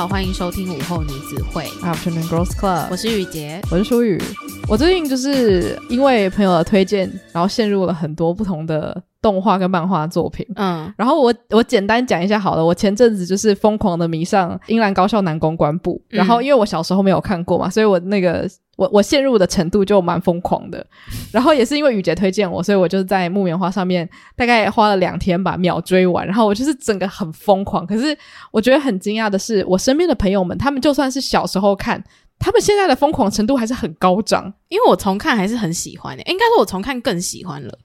好，欢迎收听午后女子会。Afternoon Girls Club，我是雨洁，我是舒雨。我最近就是因为朋友的推荐，然后陷入了很多不同的动画跟漫画作品。嗯，然后我我简单讲一下好了。我前阵子就是疯狂的迷上樱兰高校男公关部，然后因为我小时候没有看过嘛，所以我那个。我我陷入的程度就蛮疯狂的，然后也是因为雨洁推荐我，所以我就在木棉花上面大概花了两天把秒追完，然后我就是整个很疯狂。可是我觉得很惊讶的是，我身边的朋友们，他们就算是小时候看，他们现在的疯狂程度还是很高涨。因为我重看还是很喜欢的，应该说我重看更喜欢了。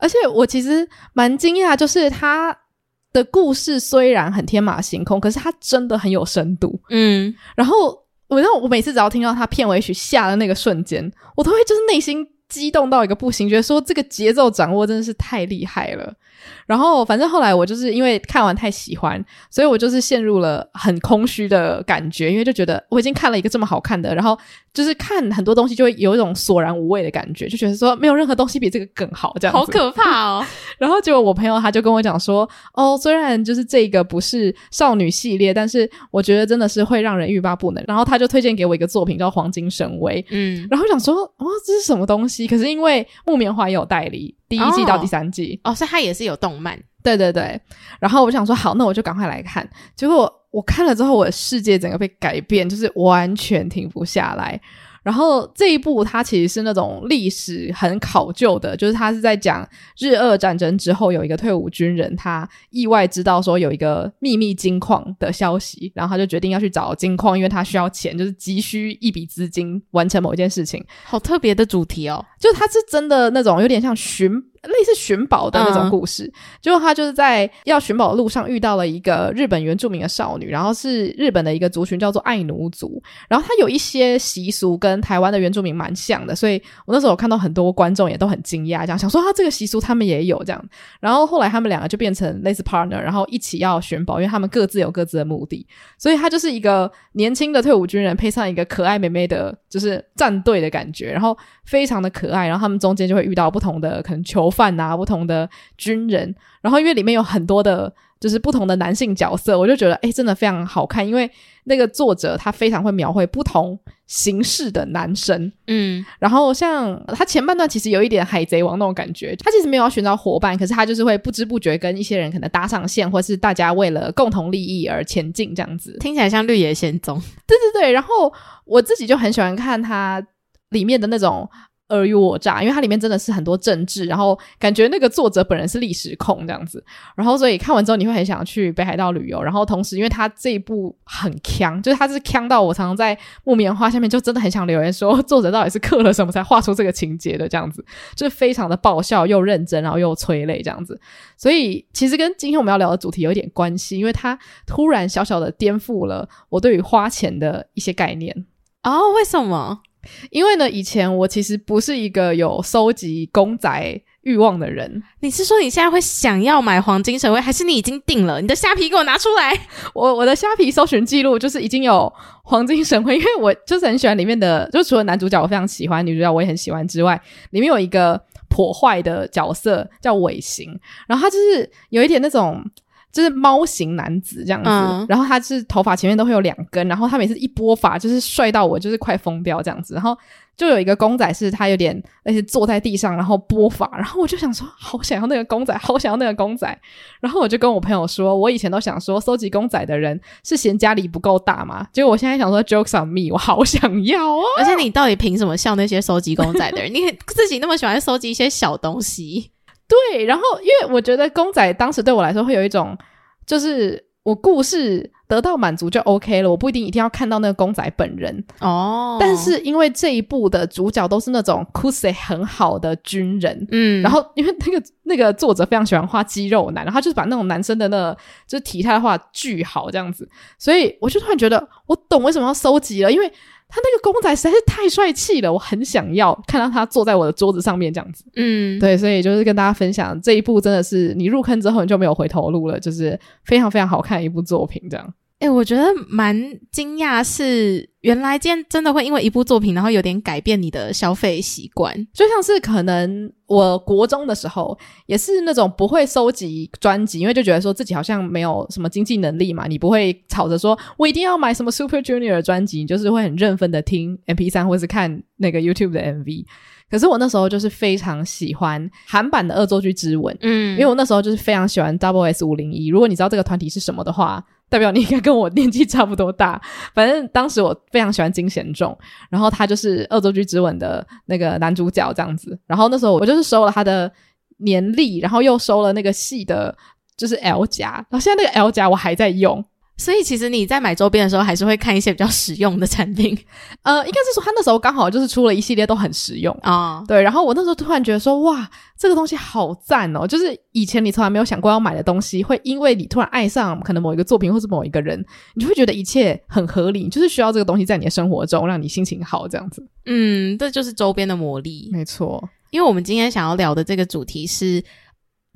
而且我其实蛮惊讶，就是他的故事虽然很天马行空，可是他真的很有深度。嗯，然后。我让我每次只要听到他片尾曲下的那个瞬间，我都会就是内心激动到一个不行，觉得说这个节奏掌握真的是太厉害了。然后，反正后来我就是因为看完太喜欢，所以我就是陷入了很空虚的感觉，因为就觉得我已经看了一个这么好看的，然后就是看很多东西就会有一种索然无味的感觉，就觉得说没有任何东西比这个更好，这样子。好可怕哦！然后结果我朋友他就跟我讲说，哦，虽然就是这个不是少女系列，但是我觉得真的是会让人欲罢不能。然后他就推荐给我一个作品叫《黄金神威》，嗯，然后想说，哦，这是什么东西？可是因为木棉花也有代理。第一季到第三季哦，哦，所以它也是有动漫，对对对。然后我想说，好，那我就赶快来看。结果我看了之后，我的世界整个被改变，就是完全停不下来。然后这一部它其实是那种历史很考究的，就是它是在讲日俄战争之后有一个退伍军人，他意外知道说有一个秘密金矿的消息，然后他就决定要去找金矿，因为他需要钱，就是急需一笔资金完成某一件事情。好特别的主题哦，就它是真的那种有点像寻。类似寻宝的那种故事，嗯、结果他就是在要寻宝的路上遇到了一个日本原住民的少女，然后是日本的一个族群叫做爱奴族，然后他有一些习俗跟台湾的原住民蛮像的，所以我那时候有看到很多观众也都很惊讶，这样想说他这个习俗他们也有这样，然后后来他们两个就变成类似 partner，然后一起要寻宝，因为他们各自有各自的目的，所以他就是一个年轻的退伍军人配上一个可爱美眉的，就是战队的感觉，然后非常的可爱，然后他们中间就会遇到不同的可能囚。犯啊，不同的军人，然后因为里面有很多的，就是不同的男性角色，我就觉得哎，真的非常好看。因为那个作者他非常会描绘不同形式的男生，嗯，然后像他前半段其实有一点海贼王那种感觉，他其实没有要寻找伙伴，可是他就是会不知不觉跟一些人可能搭上线，或是大家为了共同利益而前进这样子，听起来像绿野仙踪。对对对，然后我自己就很喜欢看他里面的那种。尔虞我诈，因为它里面真的是很多政治，然后感觉那个作者本人是历史控这样子，然后所以看完之后你会很想去北海道旅游，然后同时因为它这一部很锵，就是它是锵到我常常在木棉花下面就真的很想留言说作者到底是刻了什么才画出这个情节的这样子，就是非常的爆笑又认真，然后又催泪这样子，所以其实跟今天我们要聊的主题有一点关系，因为它突然小小的颠覆了我对于花钱的一些概念哦，为什么？因为呢，以前我其实不是一个有收集公仔欲望的人。你是说你现在会想要买黄金神威，还是你已经定了？你的虾皮给我拿出来！我我的虾皮搜寻记录就是已经有黄金神威，因为我就是很喜欢里面的，就除了男主角我非常喜欢，女主角我也很喜欢之外，里面有一个破坏的角色叫尾行，然后他就是有一点那种。就是猫型男子这样子，嗯、然后他是头发前面都会有两根，然后他每次一拨发就是帅到我就是快疯掉这样子，然后就有一个公仔是他有点那些坐在地上然后拨发，然后我就想说好想要那个公仔，好想要那个公仔，然后我就跟我朋友说，我以前都想说收集公仔的人是嫌家里不够大嘛，结果我现在想说 jokes on me，我好想要啊！而且你到底凭什么笑那些收集公仔的人？你自己那么喜欢收集一些小东西。对，然后因为我觉得公仔当时对我来说会有一种，就是我故事得到满足就 OK 了，我不一定一定要看到那个公仔本人哦。但是因为这一部的主角都是那种 cos 很好的军人，嗯，然后因为那个那个作者非常喜欢画肌肉男，然后他就是把那种男生的那个就是体态画巨好这样子，所以我就突然觉得我懂为什么要收集了，因为。他那个公仔实在是太帅气了，我很想要看到他坐在我的桌子上面这样子。嗯，对，所以就是跟大家分享这一部真的是你入坑之后你就没有回头路了，就是非常非常好看一部作品这样。哎、欸，我觉得蛮惊讶，是原来今天真的会因为一部作品，然后有点改变你的消费习惯。就像是可能我国中的时候，也是那种不会收集专辑，因为就觉得说自己好像没有什么经济能力嘛，你不会吵着说我一定要买什么 Super Junior 的专辑，你就是会很认分的听 MP 三或是看那个 YouTube 的 MV。可是我那时候就是非常喜欢韩版的《恶作剧之吻》，嗯，因为我那时候就是非常喜欢 Double S 五零一。如果你知道这个团体是什么的话，代表你应该跟我年纪差不多大。反正当时我非常喜欢金贤重，然后他就是《恶作剧之吻》的那个男主角这样子。然后那时候我就是收了他的年历，然后又收了那个戏的，就是 L 夹。然后现在那个 L 夹我还在用。所以其实你在买周边的时候，还是会看一些比较实用的产品。呃，应该是说他那时候刚好就是出了一系列都很实用啊。哦、对，然后我那时候突然觉得说，哇，这个东西好赞哦！就是以前你从来没有想过要买的东西，会因为你突然爱上可能某一个作品或是某一个人，你就会觉得一切很合理，就是需要这个东西在你的生活中让你心情好这样子。嗯，这就是周边的魔力。没错，因为我们今天想要聊的这个主题是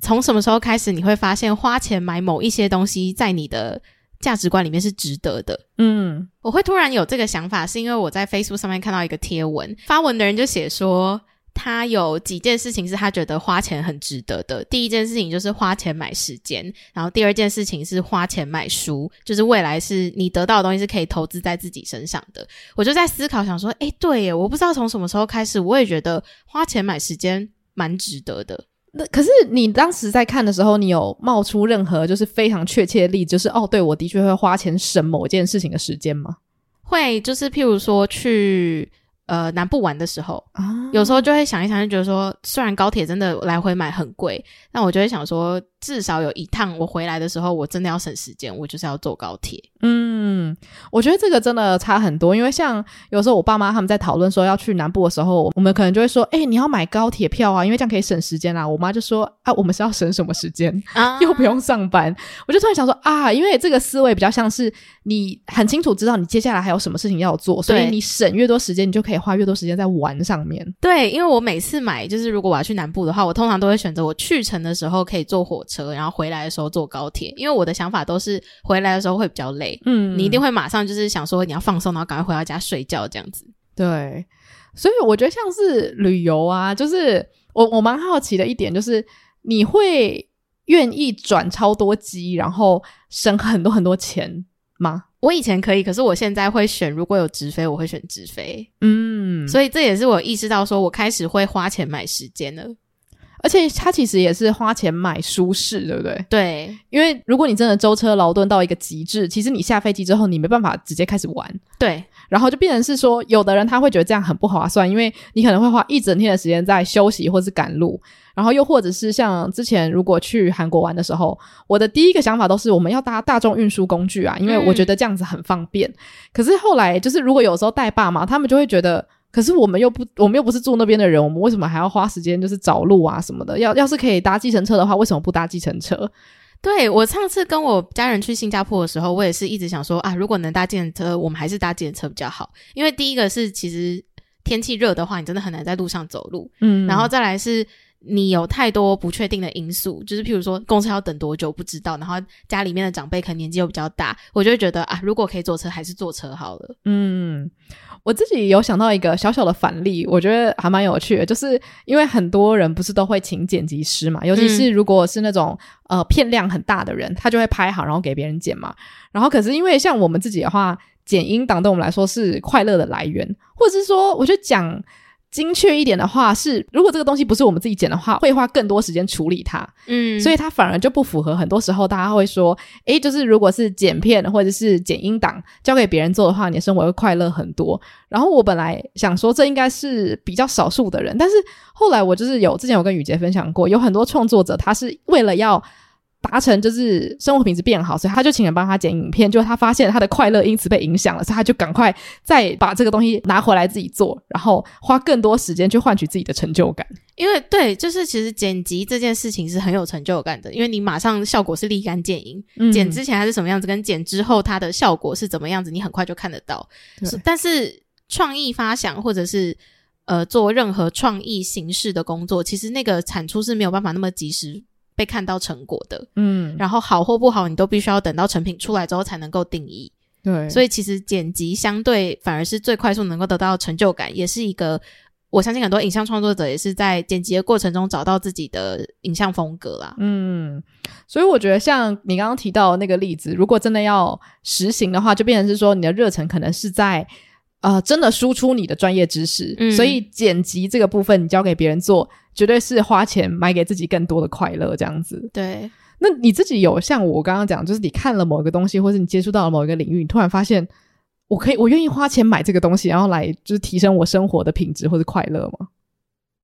从什么时候开始你会发现花钱买某一些东西在你的价值观里面是值得的。嗯，我会突然有这个想法，是因为我在 Facebook 上面看到一个贴文，发文的人就写说，他有几件事情是他觉得花钱很值得的。第一件事情就是花钱买时间，然后第二件事情是花钱买书，就是未来是你得到的东西是可以投资在自己身上的。我就在思考，想说，诶，对耶，我不知道从什么时候开始，我也觉得花钱买时间蛮值得的。那可是你当时在看的时候，你有冒出任何就是非常确切的例子，就是哦，对，我的确会花钱省某件事情的时间吗？会，就是譬如说去。呃，南部玩的时候，啊、有时候就会想一想，就觉得说，虽然高铁真的来回买很贵，但我就会想说，至少有一趟我回来的时候，我真的要省时间，我就是要坐高铁。嗯，我觉得这个真的差很多，因为像有时候我爸妈他们在讨论说要去南部的时候，我们可能就会说，哎、欸，你要买高铁票啊，因为这样可以省时间啊。我妈就说，啊，我们是要省什么时间 啊？又不用上班。我就突然想说，啊，因为这个思维比较像是你很清楚知道你接下来还有什么事情要做，所以你省越多时间，你就可以。花越多时间在玩上面，对，因为我每次买，就是如果我要去南部的话，我通常都会选择我去程的时候可以坐火车，然后回来的时候坐高铁，因为我的想法都是回来的时候会比较累，嗯，你一定会马上就是想说你要放松，然后赶快回到家睡觉这样子。对，所以我觉得像是旅游啊，就是我我蛮好奇的一点就是你会愿意转超多机，然后省很多很多钱吗？我以前可以，可是我现在会选，如果有直飞，我会选直飞。嗯，所以这也是我意识到，说我开始会花钱买时间了。而且他其实也是花钱买舒适，对不对？对，因为如果你真的舟车劳顿到一个极致，其实你下飞机之后，你没办法直接开始玩。对，然后就变成是说，有的人他会觉得这样很不划算，因为你可能会花一整天的时间在休息或是赶路。然后又或者是像之前如果去韩国玩的时候，我的第一个想法都是我们要搭大众运输工具啊，因为我觉得这样子很方便。嗯、可是后来就是如果有时候带爸妈，他们就会觉得，可是我们又不，我们又不是住那边的人，我们为什么还要花时间就是找路啊什么的？要要是可以搭计程车的话，为什么不搭计程车？对，我上次跟我家人去新加坡的时候，我也是一直想说啊，如果能搭计程车，我们还是搭计程车比较好，因为第一个是其实天气热的话，你真的很难在路上走路，嗯，然后再来是。你有太多不确定的因素，就是譬如说公车要等多久不知道，然后家里面的长辈可能年纪又比较大，我就会觉得啊，如果可以坐车，还是坐车好了。嗯，我自己有想到一个小小的反例，我觉得还蛮有趣的，就是因为很多人不是都会请剪辑师嘛，尤其是如果是那种、嗯、呃片量很大的人，他就会拍好然后给别人剪嘛。然后可是因为像我们自己的话，剪音档对我们来说是快乐的来源，或者是说，我觉得讲。精确一点的话是，如果这个东西不是我们自己剪的话，会花更多时间处理它。嗯，所以它反而就不符合。很多时候大家会说，诶，就是如果是剪片或者是剪音档交给别人做的话，你的生活会快乐很多。然后我本来想说，这应该是比较少数的人，但是后来我就是有之前有跟雨杰分享过，有很多创作者他是为了要。达成就是生活品质变好，所以他就请人帮他剪影片。就他发现他的快乐因此被影响了，所以他就赶快再把这个东西拿回来自己做，然后花更多时间去换取自己的成就感。因为对，就是其实剪辑这件事情是很有成就感的，因为你马上效果是立竿见影。嗯、剪之前它是什么样子，跟剪之后它的效果是怎么样子，你很快就看得到。对但是创意发想或者是呃做任何创意形式的工作，其实那个产出是没有办法那么及时。被看到成果的。嗯，然后好或不好，你都必须要等到成品出来之后才能够定义。对，所以其实剪辑相对反而是最快速能够得到成就感，也是一个我相信很多影像创作者也是在剪辑的过程中找到自己的影像风格啦。嗯，所以我觉得像你刚刚提到的那个例子，如果真的要实行的话，就变成是说你的热忱可能是在呃真的输出你的专业知识，嗯，所以剪辑这个部分你交给别人做，绝对是花钱买给自己更多的快乐这样子。对。那你自己有像我刚刚讲，就是你看了某一个东西，或是你接触到了某一个领域，你突然发现，我可以，我愿意花钱买这个东西，然后来就是提升我生活的品质或者快乐吗？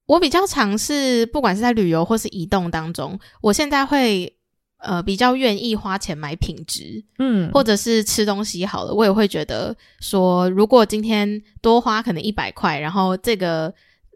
我比较尝试，不管是在旅游或是移动当中，我现在会呃比较愿意花钱买品质，嗯，或者是吃东西好了，我也会觉得说，如果今天多花可能一百块，然后这个。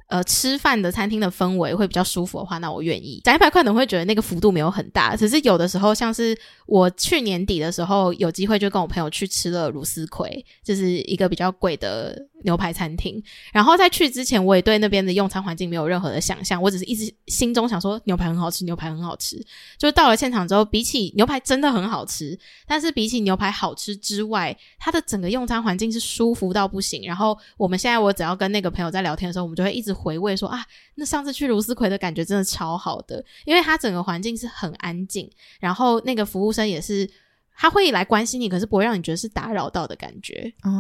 呃，吃饭的餐厅的氛围会比较舒服的话，那我愿意。讲一百块可能会觉得那个幅度没有很大，只是有的时候，像是我去年底的时候有机会就跟我朋友去吃了茹丝葵，就是一个比较贵的牛排餐厅。然后在去之前，我也对那边的用餐环境没有任何的想象，我只是一直心中想说牛排很好吃，牛排很好吃。就到了现场之后，比起牛排真的很好吃，但是比起牛排好吃之外，它的整个用餐环境是舒服到不行。然后我们现在我只要跟那个朋友在聊天的时候，我们就会一直。回味说啊，那上次去茹丝葵的感觉真的超好的，因为它整个环境是很安静，然后那个服务生也是他会来关心你，可是不会让你觉得是打扰到的感觉哦。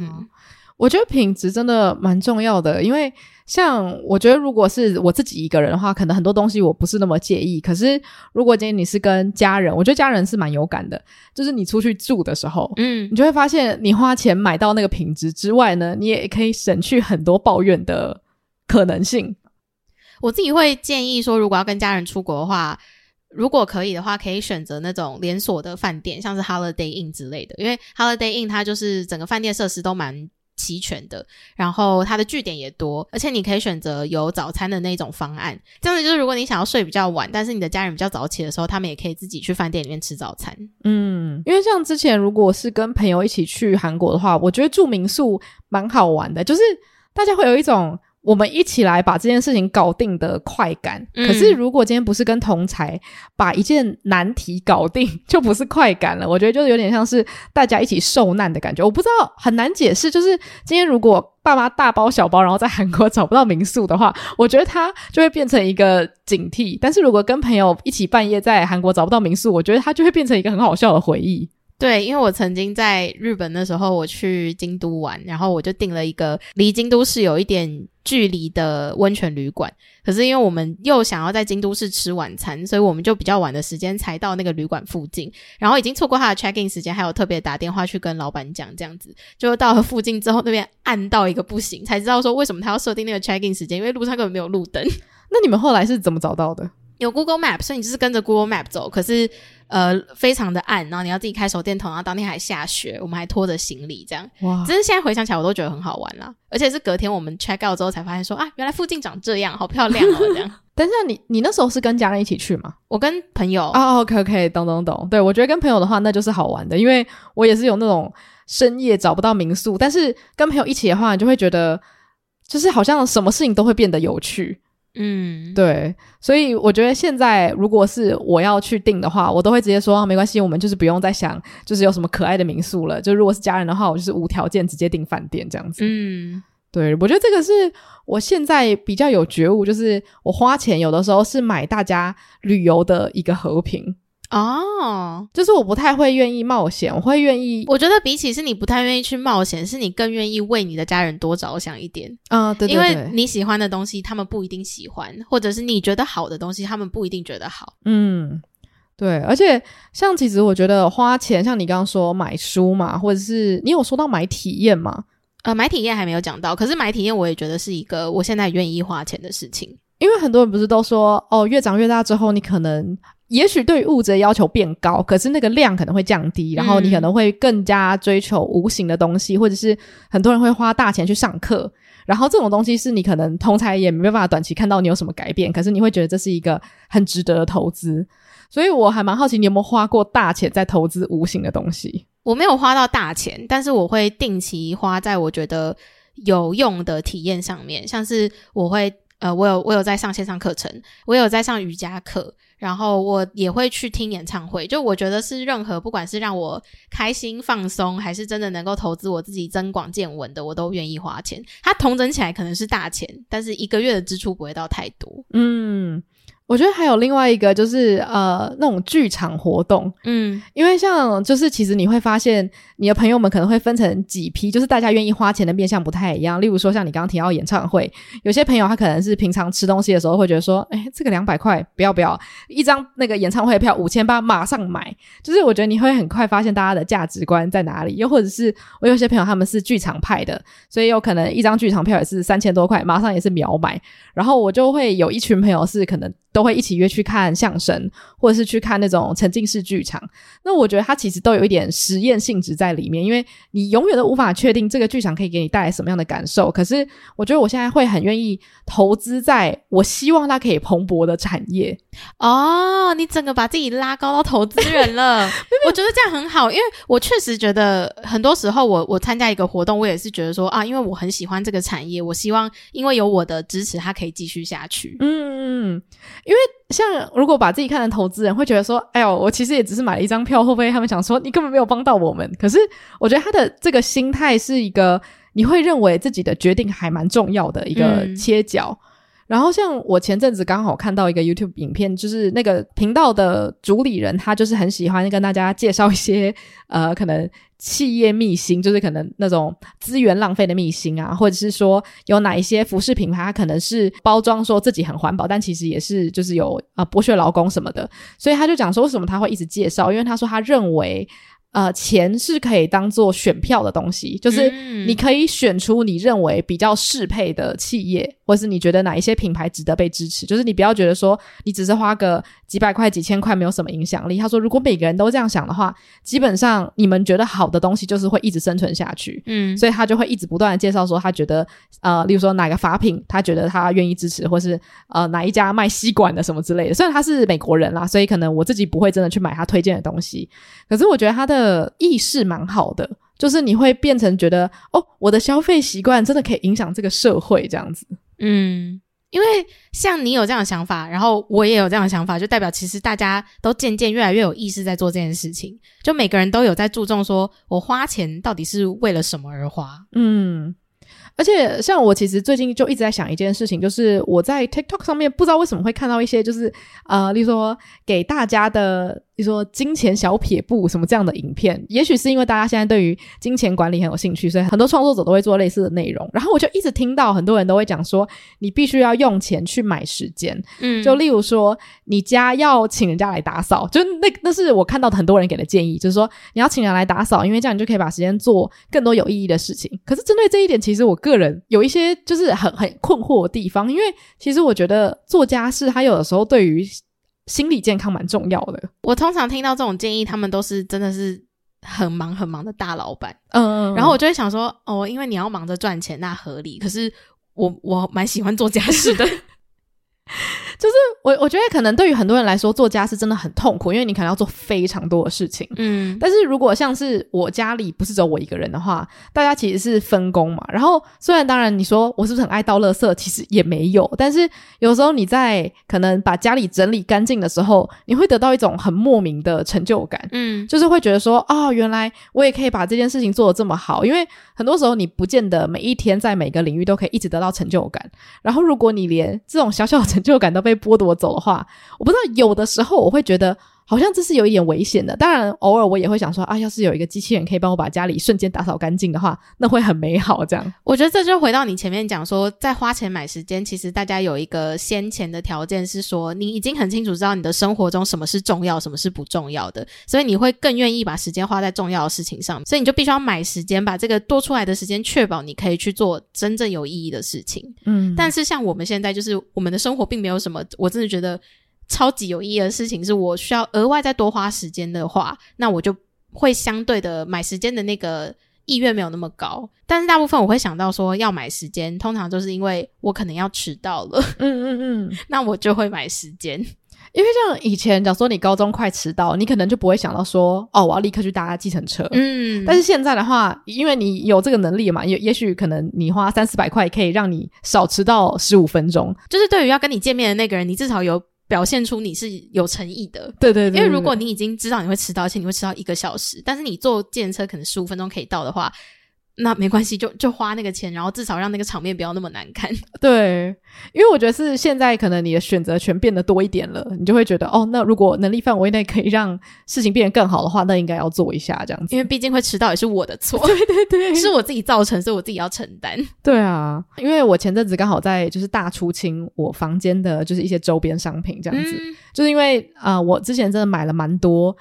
嗯，我觉得品质真的蛮重要的，因为像我觉得如果是我自己一个人的话，可能很多东西我不是那么介意。可是如果今天你是跟家人，我觉得家人是蛮有感的，就是你出去住的时候，嗯，你就会发现你花钱买到那个品质之外呢，你也可以省去很多抱怨的。可能性，我自己会建议说，如果要跟家人出国的话，如果可以的话，可以选择那种连锁的饭店，像是 Holiday Inn 之类的，因为 Holiday Inn 它就是整个饭店设施都蛮齐全的，然后它的据点也多，而且你可以选择有早餐的那种方案。这样子就是，如果你想要睡比较晚，但是你的家人比较早起的时候，他们也可以自己去饭店里面吃早餐。嗯，因为像之前如果是跟朋友一起去韩国的话，我觉得住民宿蛮好玩的，就是大家会有一种。我们一起来把这件事情搞定的快感，嗯、可是如果今天不是跟同才把一件难题搞定，就不是快感了。我觉得就是有点像是大家一起受难的感觉。我不知道很难解释，就是今天如果爸妈大包小包，然后在韩国找不到民宿的话，我觉得他就会变成一个警惕。但是如果跟朋友一起半夜在韩国找不到民宿，我觉得他就会变成一个很好笑的回忆。对，因为我曾经在日本的时候，我去京都玩，然后我就订了一个离京都市有一点距离的温泉旅馆。可是因为我们又想要在京都市吃晚餐，所以我们就比较晚的时间才到那个旅馆附近，然后已经错过他的 check in 时间，还有特别打电话去跟老板讲这样子。就到了附近之后，那边暗到一个不行，才知道说为什么他要设定那个 check in 时间，因为路上根本没有路灯。那你们后来是怎么找到的？有 Google Map，所以你就是跟着 Google Map 走。可是，呃，非常的暗，然后你要自己开手电筒，然后当天还下雪，我们还拖着行李这样。哇！只是现在回想起来，我都觉得很好玩啦。而且是隔天我们 check out 之后才发现说啊，原来附近长这样，好漂亮哦，这样。等一下，你你那时候是跟家人一起去吗？我跟朋友。哦，OK OK，懂懂懂。对，我觉得跟朋友的话，那就是好玩的，因为我也是有那种深夜找不到民宿，但是跟朋友一起的话，你就会觉得就是好像什么事情都会变得有趣。嗯，对，所以我觉得现在如果是我要去订的话，我都会直接说，啊，没关系，我们就是不用再想，就是有什么可爱的民宿了。就如果是家人的话，我就是无条件直接订饭店这样子。嗯，对，我觉得这个是我现在比较有觉悟，就是我花钱有的时候是买大家旅游的一个和平。哦，就是我不太会愿意冒险，我会愿意。我觉得比起是你不太愿意去冒险，是你更愿意为你的家人多着想一点啊。对，对，对，因为你喜欢的东西，他们不一定喜欢，或者是你觉得好的东西，他们不一定觉得好。嗯，对。而且像其实我觉得花钱，像你刚刚说买书嘛，或者是你有说到买体验吗？呃，买体验还没有讲到，可是买体验我也觉得是一个我现在愿意花钱的事情。因为很多人不是都说哦，越长越大之后，你可能。也许对于物质的要求变高，可是那个量可能会降低，然后你可能会更加追求无形的东西，或者是很多人会花大钱去上课，然后这种东西是你可能同侪也没办法短期看到你有什么改变，可是你会觉得这是一个很值得的投资，所以我还蛮好奇你有没有花过大钱在投资无形的东西？我没有花到大钱，但是我会定期花在我觉得有用的体验上面，像是我会。呃，我有我有在上线上课程，我有在上瑜伽课，然后我也会去听演唱会。就我觉得是任何不管是让我开心放松，还是真的能够投资我自己增广见闻的，我都愿意花钱。它同整起来可能是大钱，但是一个月的支出不会到太多。嗯。我觉得还有另外一个就是呃那种剧场活动，嗯，因为像就是其实你会发现你的朋友们可能会分成几批，就是大家愿意花钱的面向不太一样。例如说像你刚刚提到演唱会，有些朋友他可能是平常吃东西的时候会觉得说，哎，这个两百块不要不要，一张那个演唱会票五千八马上买。就是我觉得你会很快发现大家的价值观在哪里。又或者是我有些朋友他们是剧场派的，所以有可能一张剧场票也是三千多块，马上也是秒买。然后我就会有一群朋友是可能。都会一起约去看相声，或者是去看那种沉浸式剧场。那我觉得它其实都有一点实验性质在里面，因为你永远都无法确定这个剧场可以给你带来什么样的感受。可是我觉得我现在会很愿意投资在我希望它可以蓬勃的产业。哦，你整个把自己拉高到投资人了，我觉得这样很好，因为我确实觉得很多时候我我参加一个活动，我也是觉得说啊，因为我很喜欢这个产业，我希望因为有我的支持，它可以继续下去。嗯嗯。因为像如果把自己看成投资人，会觉得说：“哎呦，我其实也只是买了一张票。”会不会他们想说你根本没有帮到我们？可是我觉得他的这个心态是一个你会认为自己的决定还蛮重要的一个切角。嗯、然后像我前阵子刚好看到一个 YouTube 影片，就是那个频道的主理人，他就是很喜欢跟大家介绍一些 呃可能。企业秘辛就是可能那种资源浪费的秘辛啊，或者是说有哪一些服饰品牌，它可能是包装说自己很环保，但其实也是就是有啊剥削劳工什么的，所以他就讲说为什么他会一直介绍，因为他说他认为。呃，钱是可以当做选票的东西，就是你可以选出你认为比较适配的企业，或是你觉得哪一些品牌值得被支持。就是你不要觉得说你只是花个几百块、几千块没有什么影响力。他说，如果每个人都这样想的话，基本上你们觉得好的东西就是会一直生存下去。嗯，所以他就会一直不断的介绍说，他觉得呃，例如说哪个法品，他觉得他愿意支持，或是呃哪一家卖吸管的什么之类的。虽然他是美国人啦，所以可能我自己不会真的去买他推荐的东西，可是我觉得他的。的意识蛮好的，就是你会变成觉得哦，我的消费习惯真的可以影响这个社会这样子。嗯，因为像你有这样的想法，然后我也有这样的想法，就代表其实大家都渐渐越来越有意识在做这件事情，就每个人都有在注重说，我花钱到底是为了什么而花。嗯。而且，像我其实最近就一直在想一件事情，就是我在 TikTok 上面不知道为什么会看到一些，就是呃，例如说给大家的，例如说金钱小撇步什么这样的影片。也许是因为大家现在对于金钱管理很有兴趣，所以很多创作者都会做类似的内容。然后我就一直听到很多人都会讲说，你必须要用钱去买时间。嗯，就例如说，你家要请人家来打扫，就那那是我看到的很多人给的建议，就是说你要请人来打扫，因为这样你就可以把时间做更多有意义的事情。可是针对这一点，其实我。个人有一些就是很很困惑的地方，因为其实我觉得做家事，它有的时候对于心理健康蛮重要的。我通常听到这种建议，他们都是真的是很忙很忙的大老板，嗯，然后我就会想说，哦，因为你要忙着赚钱，那合理。可是我我蛮喜欢做家事的。就是我，我觉得可能对于很多人来说，做家事真的很痛苦，因为你可能要做非常多的事情。嗯，但是如果像是我家里不是只有我一个人的话，大家其实是分工嘛。然后虽然当然你说我是不是很爱倒垃圾，其实也没有。但是有时候你在可能把家里整理干净的时候，你会得到一种很莫名的成就感。嗯，就是会觉得说，哦，原来我也可以把这件事情做得这么好。因为很多时候你不见得每一天在每个领域都可以一直得到成就感。然后如果你连这种小小的成就感都被剥夺走的话，我不知道，有的时候我会觉得。好像这是有一点危险的。当然，偶尔我也会想说啊，要是有一个机器人可以帮我把家里瞬间打扫干净的话，那会很美好。这样，我觉得这就回到你前面讲说，在花钱买时间，其实大家有一个先前的条件是说，你已经很清楚知道你的生活中什么是重要，什么是不重要的，所以你会更愿意把时间花在重要的事情上。所以你就必须要买时间，把这个多出来的时间确保你可以去做真正有意义的事情。嗯，但是像我们现在，就是我们的生活并没有什么，我真的觉得。超级有意义的事情是我需要额外再多花时间的话，那我就会相对的买时间的那个意愿没有那么高。但是大部分我会想到说要买时间，通常就是因为我可能要迟到了，嗯嗯嗯，那我就会买时间。因为像以前，假如说你高中快迟到，你可能就不会想到说，哦，我要立刻去搭计程车。嗯，但是现在的话，因为你有这个能力嘛，也也许可能你花三四百块可以让你少迟到十五分钟。就是对于要跟你见面的那个人，你至少有表现出你是有诚意的。对对对，对，因为如果你已经知道你会迟到，而且你会迟到一个小时，但是你坐计程车可能十五分钟可以到的话。那没关系，就就花那个钱，然后至少让那个场面不要那么难看。对，因为我觉得是现在可能你的选择权变得多一点了，你就会觉得哦，那如果能力范围内可以让事情变得更好的话，那应该要做一下这样子。因为毕竟会迟到也是我的错，对对对，是我自己造成，所以我自己要承担。对啊，因为我前阵子刚好在就是大出清我房间的就是一些周边商品这样子，嗯、就是因为啊、呃，我之前真的买了蛮多。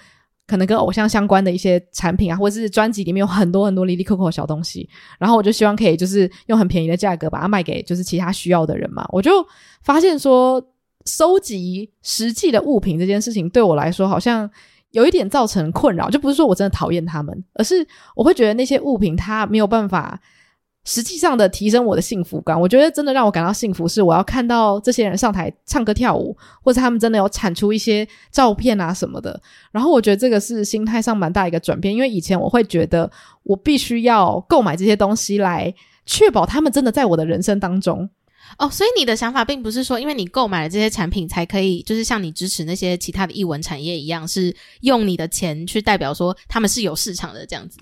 可能跟偶像相关的一些产品啊，或者是专辑里面有很多很多哩哩扣扣的小东西，然后我就希望可以就是用很便宜的价格把它卖给就是其他需要的人嘛。我就发现说，收集实际的物品这件事情对我来说好像有一点造成困扰，就不是说我真的讨厌他们，而是我会觉得那些物品它没有办法。实际上的提升我的幸福感，我觉得真的让我感到幸福是我要看到这些人上台唱歌跳舞，或者他们真的有产出一些照片啊什么的。然后我觉得这个是心态上蛮大一个转变，因为以前我会觉得我必须要购买这些东西来确保他们真的在我的人生当中。哦，所以你的想法并不是说，因为你购买了这些产品，才可以就是像你支持那些其他的艺文产业一样，是用你的钱去代表说他们是有市场的这样子。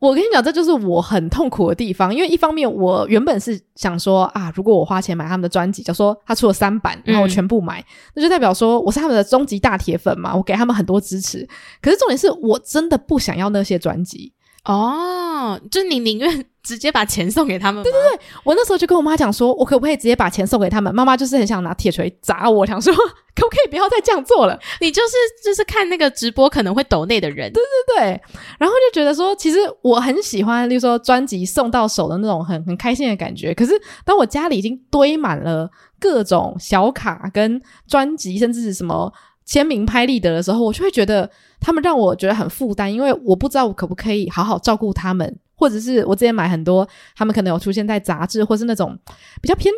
我跟你讲，这就是我很痛苦的地方，因为一方面我原本是想说啊，如果我花钱买他们的专辑，就说他出了三版，然后我全部买，嗯，那就代表说我是他们的终极大铁粉嘛，我给他们很多支持。可是重点是我真的不想要那些专辑。哦，就你宁愿直接把钱送给他们？对对对，我那时候就跟我妈讲说，我可不可以直接把钱送给他们？妈妈就是很想拿铁锤砸我，想说 可不可以不要再这样做了？你就是就是看那个直播可能会抖内的人，对对对，然后就觉得说，其实我很喜欢，例如说专辑送到手的那种很很开心的感觉。可是当我家里已经堆满了各种小卡跟专辑，甚至是什么。签名拍立得的时候，我就会觉得他们让我觉得很负担，因为我不知道我可不可以好好照顾他们，或者是我之前买很多，他们可能有出现在杂志或是那种比较偏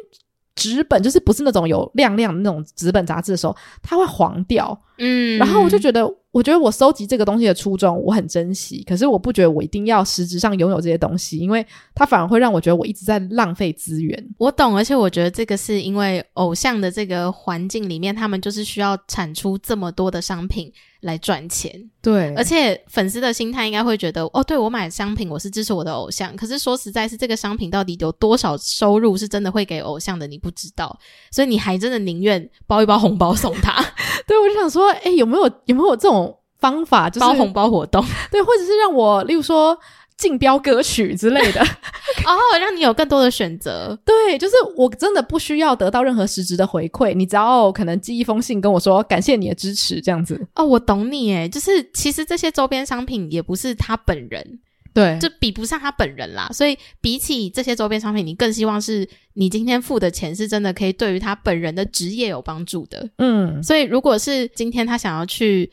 纸本，就是不是那种有亮亮的那种纸本杂志的时候，它会黄掉。嗯，然后我就觉得。我觉得我收集这个东西的初衷我很珍惜，可是我不觉得我一定要实质上拥有这些东西，因为它反而会让我觉得我一直在浪费资源。我懂，而且我觉得这个是因为偶像的这个环境里面，他们就是需要产出这么多的商品来赚钱。对，而且粉丝的心态应该会觉得，哦，对，我买商品，我是支持我的偶像。可是说实在，是这个商品到底有多少收入是真的会给偶像的，你不知道，所以你还真的宁愿包一包红包送他。对，我就想说，诶，有没有有没有这种？方法就是包红包活动，对，或者是让我，例如说竞标歌曲之类的，哦，让你有更多的选择。对，就是我真的不需要得到任何实质的回馈，你只要可能寄一封信跟我说感谢你的支持，这样子。哦，我懂你，诶，就是其实这些周边商品也不是他本人，对，就比不上他本人啦。所以比起这些周边商品，你更希望是你今天付的钱是真的可以对于他本人的职业有帮助的。嗯，所以如果是今天他想要去。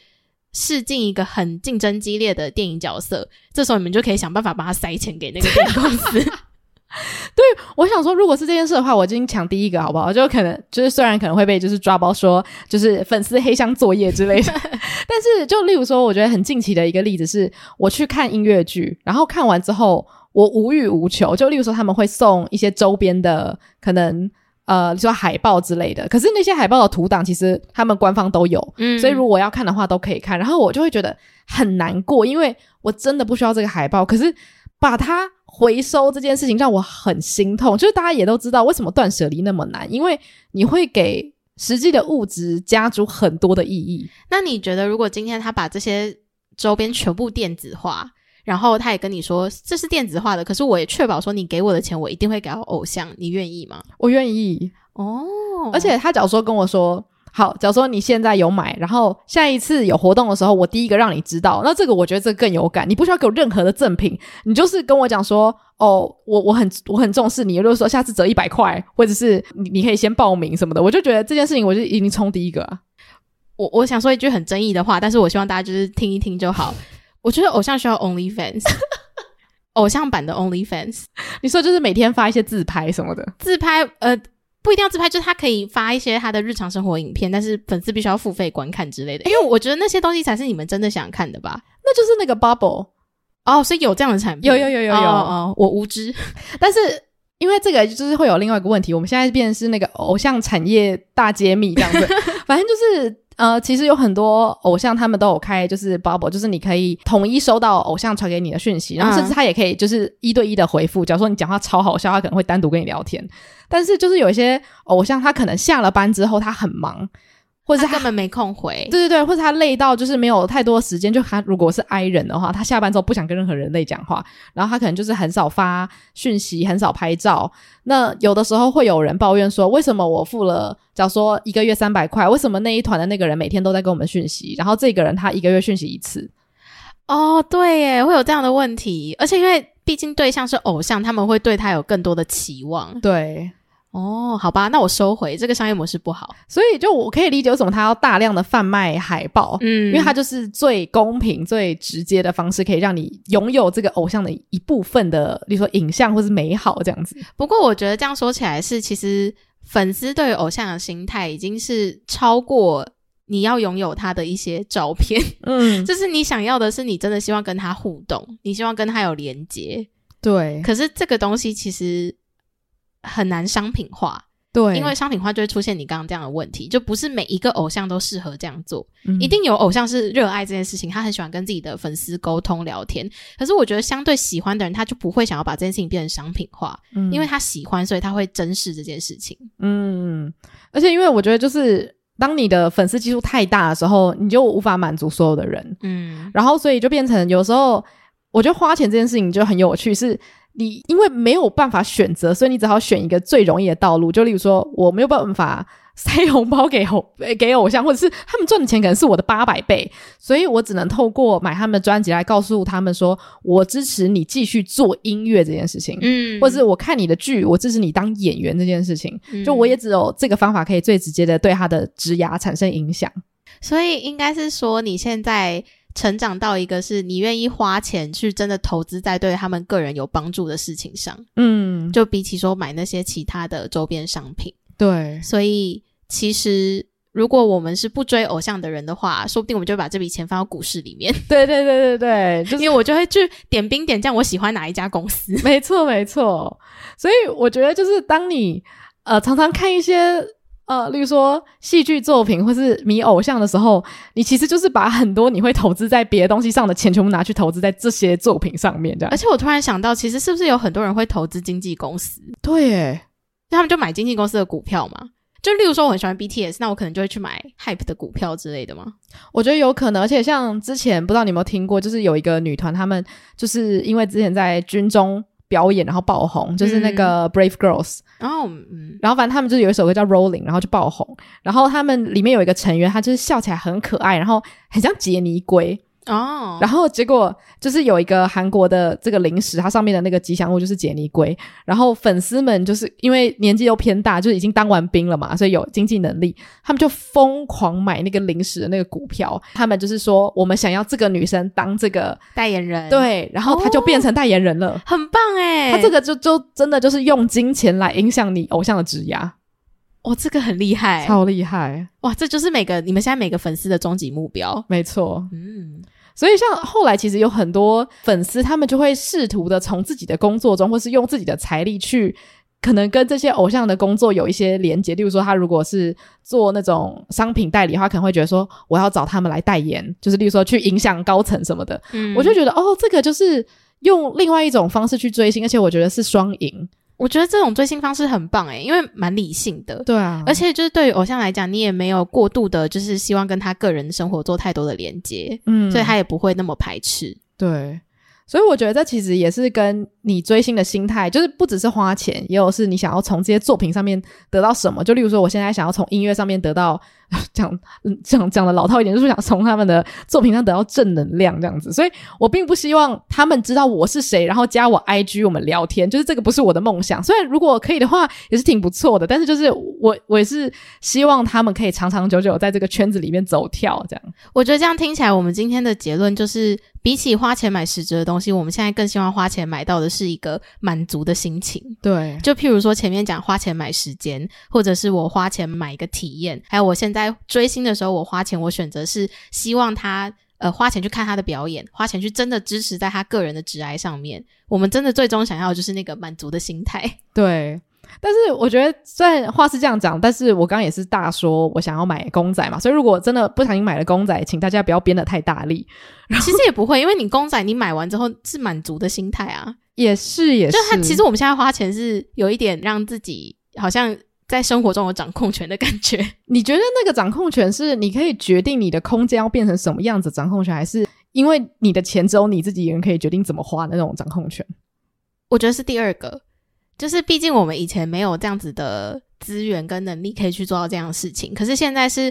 试镜一个很竞争激烈的电影角色，这时候你们就可以想办法帮他塞钱给那个电影公司。对，我想说，如果是这件事的话，我已经抢第一个，好不好？就可能就是虽然可能会被就是抓包说就是粉丝黑箱作业之类的，但是就例如说，我觉得很近期的一个例子是，我去看音乐剧，然后看完之后我无欲无求。就例如说，他们会送一些周边的可能。呃，就说海报之类的，可是那些海报的图档其实他们官方都有，嗯，所以如果要看的话都可以看。然后我就会觉得很难过，因为我真的不需要这个海报，可是把它回收这件事情让我很心痛。就是大家也都知道为什么断舍离那么难，因为你会给实际的物质加注很多的意义。那你觉得，如果今天他把这些周边全部电子化？然后他也跟你说这是电子化的，可是我也确保说你给我的钱我一定会给到偶像，你愿意吗？我愿意哦。而且他假如说跟我说好，假如说你现在有买，然后下一次有活动的时候，我第一个让你知道，那这个我觉得这个更有感。你不需要给我任何的赠品，你就是跟我讲说哦，我我很我很重视你，如果说下次折一百块，或者是你你可以先报名什么的，我就觉得这件事情我就已经冲第一个啊。我我想说一句很争议的话，但是我希望大家就是听一听就好。我觉得偶像需要 OnlyFans，偶像版的 OnlyFans。你说就是每天发一些自拍什么的，自拍呃不一定要自拍，就是他可以发一些他的日常生活影片，但是粉丝必须要付费观看之类的。因为我觉得那些东西才是你们真的想看的吧？那就是那个 Bubble 哦，所以有这样的产品，有有有有有，哦，哦，我无知，但是。因为这个就是会有另外一个问题，我们现在变成是那个偶像产业大揭秘这样子。反正就是呃，其实有很多偶像他们都有开就是 bubble，就是你可以统一收到偶像传给你的讯息，然后甚至他也可以就是一对一的回复。假如说你讲话超好笑，他可能会单独跟你聊天。但是就是有一些偶像，他可能下了班之后他很忙。或者是他根本没空回，对对对，或者他累到就是没有太多时间。就他如果是 I 人的话，他下班之后不想跟任何人类讲话，然后他可能就是很少发讯息，很少拍照。那有的时候会有人抱怨说，为什么我付了，假如说一个月三百块，为什么那一团的那个人每天都在跟我们讯息，然后这个人他一个月讯息一次？哦，对耶，会有这样的问题。而且因为毕竟对象是偶像，他们会对他有更多的期望。对。哦，好吧，那我收回这个商业模式不好，所以就我可以理解为什么他要大量的贩卖海报，嗯，因为他就是最公平、最直接的方式，可以让你拥有这个偶像的一部分的，比如说影像或是美好这样子。不过我觉得这样说起来是，其实粉丝对于偶像的心态已经是超过你要拥有他的一些照片，嗯，就是你想要的是你真的希望跟他互动，你希望跟他有连接，对。可是这个东西其实。很难商品化，对，因为商品化就会出现你刚刚这样的问题，就不是每一个偶像都适合这样做，嗯、一定有偶像是热爱这件事情，他很喜欢跟自己的粉丝沟通聊天。可是我觉得相对喜欢的人，他就不会想要把这件事情变成商品化，嗯、因为他喜欢，所以他会珍视这件事情。嗯，而且因为我觉得就是当你的粉丝基数太大的时候，你就无法满足所有的人，嗯，然后所以就变成有时候我觉得花钱这件事情就很有趣是。你因为没有办法选择，所以你只好选一个最容易的道路。就例如说，我没有办法塞红包给偶 给偶像，或者是他们赚的钱可能是我的八百倍，所以我只能透过买他们的专辑来告诉他们说，我支持你继续做音乐这件事情。嗯，或者是我看你的剧，我支持你当演员这件事情。嗯，就我也只有这个方法可以最直接的对他的职涯产生影响。所以应该是说，你现在。成长到一个是你愿意花钱去真的投资在对他们个人有帮助的事情上，嗯，就比起说买那些其他的周边商品，对，所以其实如果我们是不追偶像的人的话，说不定我们就会把这笔钱放到股市里面。对对对对对，就是因为我就会去点兵点将，我喜欢哪一家公司。没错没错，所以我觉得就是当你呃常常看一些。呃，例如说戏剧作品或是迷偶像的时候，你其实就是把很多你会投资在别的东西上的钱，全部拿去投资在这些作品上面，这样。而且我突然想到，其实是不是有很多人会投资经纪公司？对耶，他们就买经纪公司的股票嘛。就例如说，我很喜欢 BTS，那我可能就会去买 Hype 的股票之类的吗？我觉得有可能。而且像之前不知道你有没有听过，就是有一个女团，他们就是因为之前在军中。表演然后爆红，就是那个 Brave Girls，然后嗯，然后反正他们就是有一首歌叫 Rolling，然后就爆红。然后他们里面有一个成员，他就是笑起来很可爱，然后很像杰尼龟。哦，然后结果就是有一个韩国的这个零食，它上面的那个吉祥物就是杰尼龟。然后粉丝们就是因为年纪又偏大，就是已经当完兵了嘛，所以有经济能力，他们就疯狂买那个零食的那个股票。他们就是说，我们想要这个女生当这个代言人，对，然后她就变成代言人了，哦、很棒诶。他这个就就真的就是用金钱来影响你偶像的职涯。哇，这个很厉害，超厉害！哇，这就是每个你们现在每个粉丝的终极目标，没错，嗯。所以，像后来其实有很多粉丝，他们就会试图的从自己的工作中，或是用自己的财力去，可能跟这些偶像的工作有一些连接。例如说，他如果是做那种商品代理的话，可能会觉得说，我要找他们来代言，就是例如说去影响高层什么的。嗯，我就觉得哦，这个就是用另外一种方式去追星，而且我觉得是双赢。我觉得这种追星方式很棒诶，因为蛮理性的。对啊，而且就是对于偶像来讲，你也没有过度的，就是希望跟他个人生活做太多的连接，嗯，所以他也不会那么排斥。对，所以我觉得这其实也是跟你追星的心态，就是不只是花钱，也有是你想要从这些作品上面得到什么。就例如说，我现在想要从音乐上面得到 讲讲讲的老套一点，就是想从他们的作品上得到正能量这样子。所以我并不希望他们知道我是谁，然后加我 IG 我们聊天，就是这个不是我的梦想。虽然如果可以的话，也是挺不错的，但是就是我我也是希望他们可以长长久久在这个圈子里面走跳这样。我觉得这样听起来，我们今天的结论就是。比起花钱买实质的东西，我们现在更希望花钱买到的是一个满足的心情。对，就譬如说前面讲花钱买时间，或者是我花钱买一个体验，还有我现在追星的时候，我花钱，我选择是希望他呃花钱去看他的表演，花钱去真的支持在他个人的直爱上面。我们真的最终想要的就是那个满足的心态。对。但是我觉得，虽然话是这样讲，但是我刚刚也是大说，我想要买公仔嘛，所以如果真的不小心买了公仔，请大家不要编的太大力。其实也不会，因为你公仔你买完之后是满足的心态啊，也是也是。就他其实我们现在花钱是有一点让自己好像在生活中有掌控权的感觉。你觉得那个掌控权是你可以决定你的空间要变成什么样子掌控权，还是因为你的钱只有你自己一个人可以决定怎么花的那种掌控权？我觉得是第二个。就是，毕竟我们以前没有这样子的资源跟能力可以去做到这样的事情。可是现在是，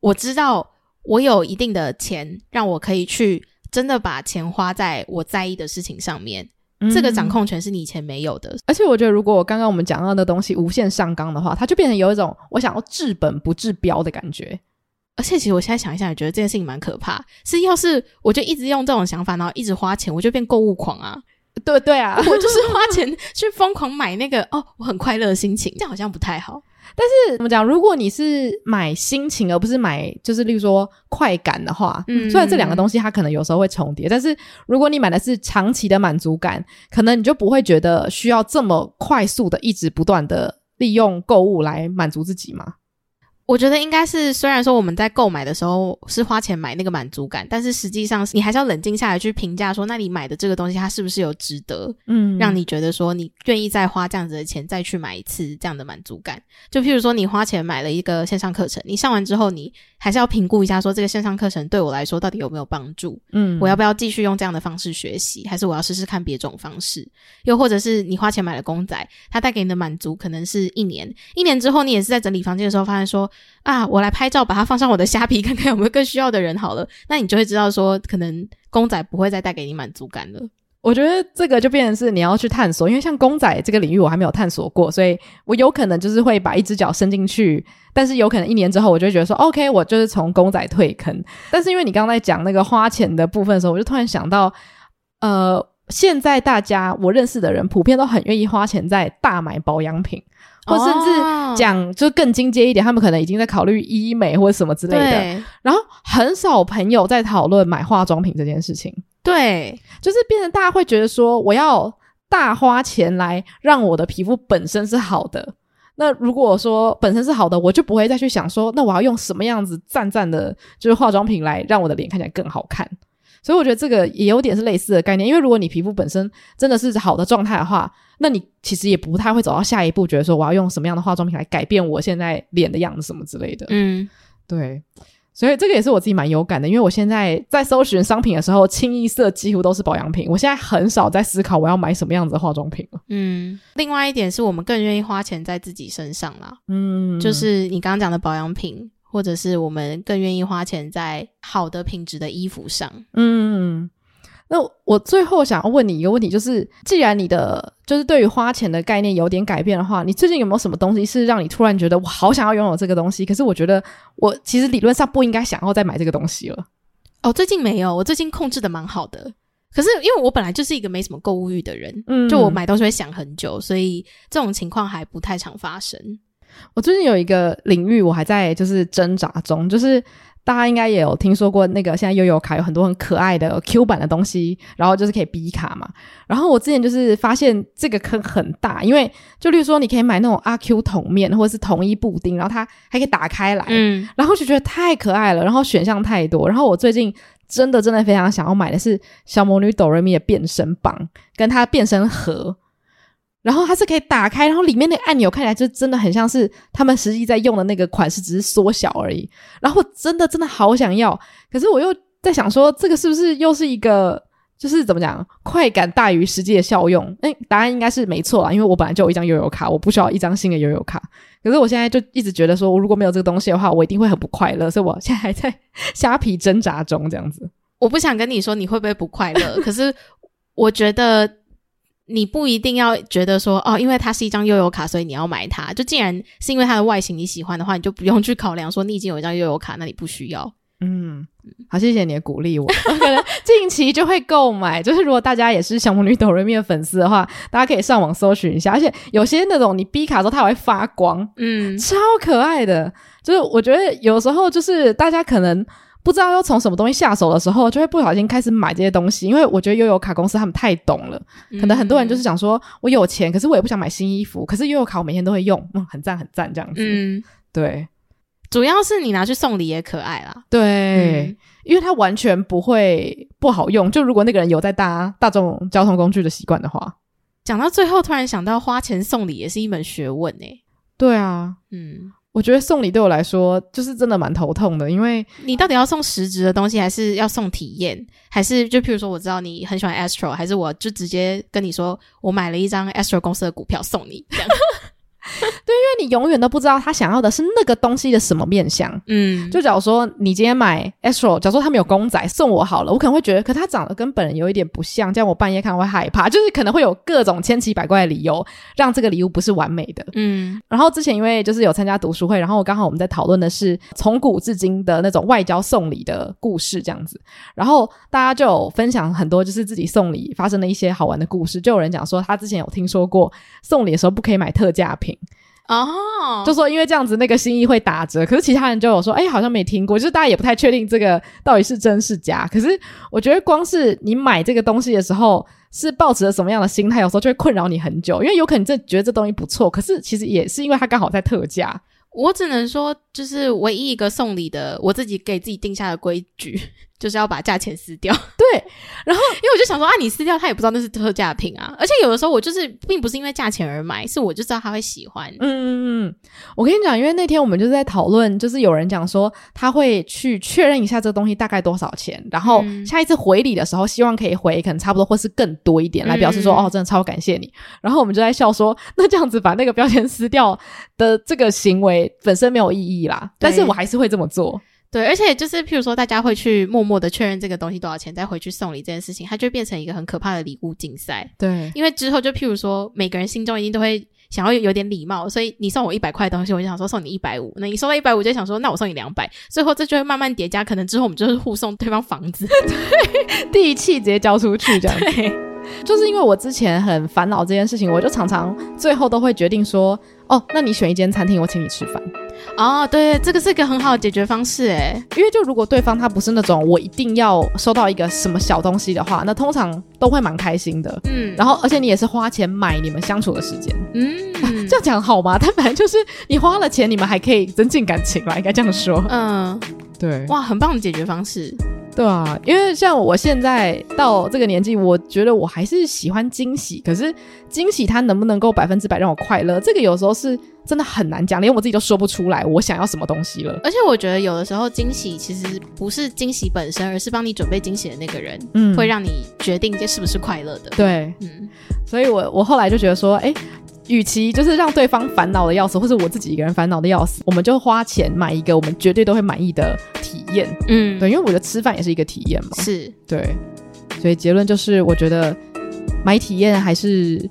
我知道我有一定的钱，让我可以去真的把钱花在我在意的事情上面。嗯。这个掌控权是你以前没有的。而且我觉得，如果我刚刚我们讲到的东西无限上纲的话，它就变成有一种我想要治本不治标的感觉。而且，其实我现在想一想，也觉得这件事情蛮可怕。是，要是我就一直用这种想法，然后一直花钱，我就变购物狂啊。对对啊，我就是花钱去疯狂买那个哦，我很快乐的心情，这样好像不太好。但是怎么讲？如果你是买心情，而不是买就是例如说快感的话，嗯，虽然这两个东西它可能有时候会重叠，但是如果你买的是长期的满足感，可能你就不会觉得需要这么快速的一直不断的利用购物来满足自己吗？我觉得应该是，虽然说我们在购买的时候是花钱买那个满足感，但是实际上你还是要冷静下来去评价，说那你买的这个东西它是不是有值得，嗯，让你觉得说你愿意再花这样子的钱再去买一次这样的满足感。就譬如说你花钱买了一个线上课程，你上完之后你还是要评估一下，说这个线上课程对我来说到底有没有帮助，嗯，我要不要继续用这样的方式学习，还是我要试试看别种方式？又或者是你花钱买了公仔，它带给你的满足可能是一年，一年之后你也是在整理房间的时候发现说。啊，我来拍照，把它放上我的虾皮，看看有没有更需要的人好了。那你就会知道说，可能公仔不会再带给你满足感了。我觉得这个就变成是你要去探索，因为像公仔这个领域我还没有探索过，所以我有可能就是会把一只脚伸进去，但是有可能一年之后我就觉得说，OK，我就是从公仔退坑。但是因为你刚刚在讲那个花钱的部分的时候，我就突然想到，呃，现在大家我认识的人普遍都很愿意花钱在大买保养品。或甚至讲就更精阶一点，他们可能已经在考虑医美或者什么之类的。然后很少朋友在讨论买化妆品这件事情。对，就是变成大家会觉得说，我要大花钱来让我的皮肤本身是好的。那如果说本身是好的，我就不会再去想说，那我要用什么样子赞赞的，就是化妆品来让我的脸看起来更好看。所以我觉得这个也有点是类似的概念，因为如果你皮肤本身真的是好的状态的话，那你其实也不太会走到下一步，觉得说我要用什么样的化妆品来改变我现在脸的样子什么之类的。嗯，对。所以这个也是我自己蛮有感的，因为我现在在搜寻商品的时候，清一色几乎都是保养品。我现在很少在思考我要买什么样子的化妆品了。嗯，另外一点是我们更愿意花钱在自己身上啦。嗯，就是你刚刚讲的保养品。或者是我们更愿意花钱在好的品质的衣服上。嗯，那我最后想要问你一个问题，就是既然你的就是对于花钱的概念有点改变的话，你最近有没有什么东西是让你突然觉得我好想要拥有这个东西？可是我觉得我其实理论上不应该想要再买这个东西了。哦，最近没有，我最近控制的蛮好的。可是因为我本来就是一个没什么购物欲的人，嗯，就我买东西会想很久，所以这种情况还不太常发生。我最近有一个领域，我还在就是挣扎中，就是大家应该也有听说过那个现在悠游卡有很多很可爱的 Q 版的东西，然后就是可以 B 卡嘛。然后我之前就是发现这个坑很大，因为就例如说你可以买那种阿 Q 桶面或者是统一布丁，然后它还可以打开来，嗯，然后就觉得太可爱了，然后选项太多。然后我最近真的真的非常想要买的是小魔女 Doremi 的变身棒跟它变身盒。然后它是可以打开，然后里面那个按钮看起来就真的很像是他们实际在用的那个款式，只是缩小而已。然后真的真的好想要，可是我又在想说，这个是不是又是一个就是怎么讲，快感大于实际的效用。哎，答案应该是没错啊，因为我本来就有一张悠游卡，我不需要一张新的悠游卡。可是我现在就一直觉得说，我如果没有这个东西的话，我一定会很不快乐。所以我现在还在虾皮挣扎中，这样子。我不想跟你说你会不会不快乐，可是我觉得你不一定要觉得说哦，因为它是一张悠游卡，所以你要买它。就既然是因为它的外形你喜欢的话，你就不用去考量说你已经有一张悠游卡，那你不需要。嗯，好，谢谢你的鼓励我，我可能近期就会购买。就是如果大家也是小魔女 DoReMi 的粉丝的话，大家可以上网搜寻一下。而且有些那种你逼卡的时候它还会发光，嗯，超可爱的。就是我觉得有时候就是大家可能不知道要从什么东西下手的时候，就会不小心开始买这些东西。因为我觉得悠游卡公司他们太懂了，可能很多人就是想说我有钱，可是我也不想买新衣服，可是悠游卡我每天都会用，嗯，很赞很赞这样子。嗯，对。主要是你拿去送礼也可爱啦，对，嗯、因为它完全不会不好用。就如果那个人有在搭大众交通工具的习惯的话，讲到最后突然想到，花钱送礼也是一门学问诶。对啊，嗯，我觉得送礼对我来说就是真的蛮头痛的，因为你到底要送实质的东西，还是要送体验，还是就譬如说我知道你很喜欢 Astro，还是我就直接跟你说我买了一张 Astro 公司的股票送你这样。对，因为你永远都不知道他想要的是那个东西的什么面相。嗯，就假如说你今天买 Astro，假如说他们有公仔送我好了，我可能会觉得，可他长得跟本人有一点不像，这样我半夜看会害怕，就是可能会有各种千奇百怪的理由让这个礼物不是完美的。嗯，然后之前因为就是有参加读书会，然后刚好我们在讨论的是从古至今的那种外交送礼的故事这样子，然后大家就有分享很多就是自己送礼发生的一些好玩的故事，就有人讲说他之前有听说过送礼的时候不可以买特价品。哦，oh. 就说因为这样子那个心意会打折，可是其他人就有说，哎、欸，好像没听过，就是大家也不太确定这个到底是真是假。可是我觉得光是你买这个东西的时候，是抱持着什么样的心态，有时候就会困扰你很久，因为有可能这觉得这东西不错，可是其实也是因为它刚好在特价。我只能说，就是唯一一个送礼的，我自己给自己定下的规矩。就是要把价钱撕掉，对。然后，因为我就想说啊，你撕掉，他也不知道那是特价品啊。而且有的时候我就是并不是因为价钱而买，是我就知道他会喜欢。嗯嗯嗯。我跟你讲，因为那天我们就是在讨论，就是有人讲说他会去确认一下这个东西大概多少钱，然后下一次回礼的时候，希望可以回可能差不多或是更多一点，来表示说、嗯、哦，真的超感谢你。然后我们就在笑说，那这样子把那个标签撕掉的这个行为本身没有意义啦。但是我还是会这么做。对，而且就是譬如说，大家会去默默的确认这个东西多少钱，再回去送礼这件事情，它就会变成一个很可怕的礼物竞赛。对，因为之后就譬如说，每个人心中一定都会想要有点礼貌，所以你送我一百块的东西，我就想说送你一百五；那你收到一百五，就想说那我送你两百。最后这就会慢慢叠加，可能之后我们就是互送对方房子，对，地契直接交出去这样。对，就是因为我之前很烦恼这件事情，我就常常最后都会决定说，哦，那你选一间餐厅，我请你吃饭。哦，对，这个是一个很好的解决方式诶，因为就如果对方他不是那种我一定要收到一个什么小东西的话，那通常都会蛮开心的。嗯，然后而且你也是花钱买你们相处的时间。嗯，这样讲好吗？但反正就是你花了钱，你们还可以增进感情啦，应该这样说。嗯，对，哇，很棒的解决方式。对啊，因为像我现在到这个年纪，我觉得我还是喜欢惊喜。可是惊喜它能不能够百分之百让我快乐，这个有时候是真的很难讲，连我自己都说不出来我想要什么东西了。而且我觉得有的时候惊喜其实不是惊喜本身，而是帮你准备惊喜的那个人，嗯，会让你决定这是不是快乐的。对，嗯，所以我我后来就觉得说，哎。与其就是让对方烦恼的要死，或者我自己一个人烦恼的要死，我们就花钱买一个我们绝对都会满意的体验。嗯，对，因为我觉得吃饭也是一个体验嘛。是，对，所以结论就是，我觉得买体验还是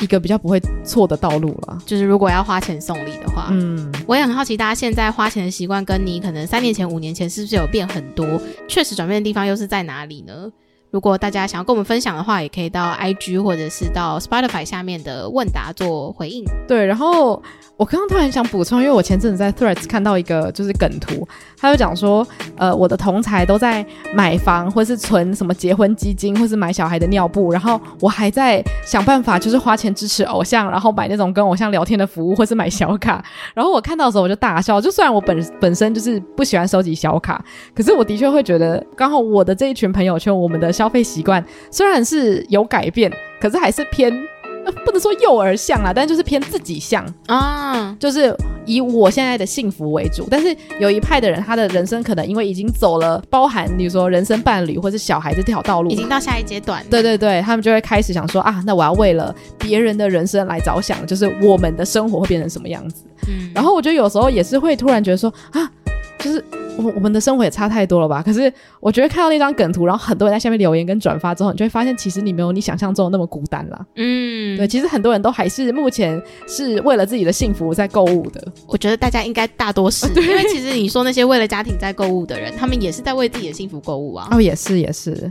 一个比较不会错的道路了。就是如果要花钱送礼的话，嗯，我也很好奇，大家现在花钱的习惯跟你可能三年前、五年前是不是有变很多？确实转变的地方又是在哪里呢？如果大家想要跟我们分享的话，也可以到 IG 或者是到 Spotify 下面的问答做回应。对，然后我刚刚突然想补充，因为我前阵子在 Threads 看到一个就是梗图，他就讲说，呃，我的同才都在买房或是存什么结婚基金，或是买小孩的尿布，然后我还在想办法就是花钱支持偶像，然后买那种跟偶像聊天的服务，或是买小卡。然后我看到的时候我就大笑，就虽然我本本身就是不喜欢收集小卡，可是我的确会觉得，刚好我的这一群朋友圈，我们的。消费习惯虽然是有改变，可是还是偏不能说幼儿像啦，但就是偏自己像啊，就是以我现在的幸福为主。但是有一派的人，他的人生可能因为已经走了包含，比如说人生伴侣或是小孩这条道路，已经到下一阶段。对对对，他们就会开始想说啊，那我要为了别人的人生来着想，就是我们的生活会变成什么样子。嗯，然后我觉得有时候也是会突然觉得说啊，就是。我我们的生活也差太多了吧？可是我觉得看到那张梗图，然后很多人在下面留言跟转发之后，你就会发现，其实你没有你想象中的那么孤单啦。嗯，对，其实很多人都还是目前是为了自己的幸福在购物的。我觉得大家应该大多是，因为其实你说那些为了家庭在购物的人，他们也是在为自己的幸福购物啊。哦，也是也是。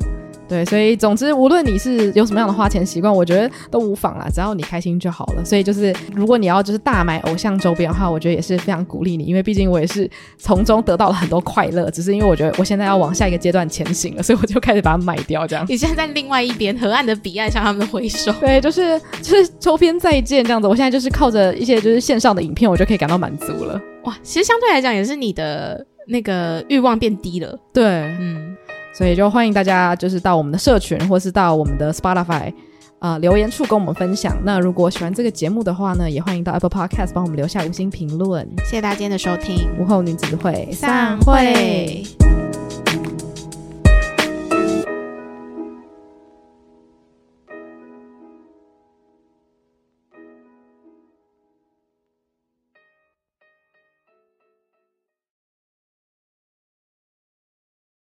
对，所以总之，无论你是有什么样的花钱习惯，我觉得都无妨啦，只要你开心就好了。所以就是，如果你要就是大买偶像周边的话，我觉得也是非常鼓励你，因为毕竟我也是从中得到了很多快乐。只是因为我觉得我现在要往下一个阶段前行了，所以我就开始把它卖掉。这样，你现在在另外一边河岸的彼岸向他们挥手。对，就是就是周边再见这样子。我现在就是靠着一些就是线上的影片，我就可以感到满足了。哇，其实相对来讲也是你的那个欲望变低了。对，嗯。所以就欢迎大家，就是到我们的社群，或是到我们的 Spotify 啊、呃、留言处跟我们分享。那如果喜欢这个节目的话呢，也欢迎到 Apple Podcast 帮我们留下五星评论。谢谢大家今天的收听，午后女子会散会。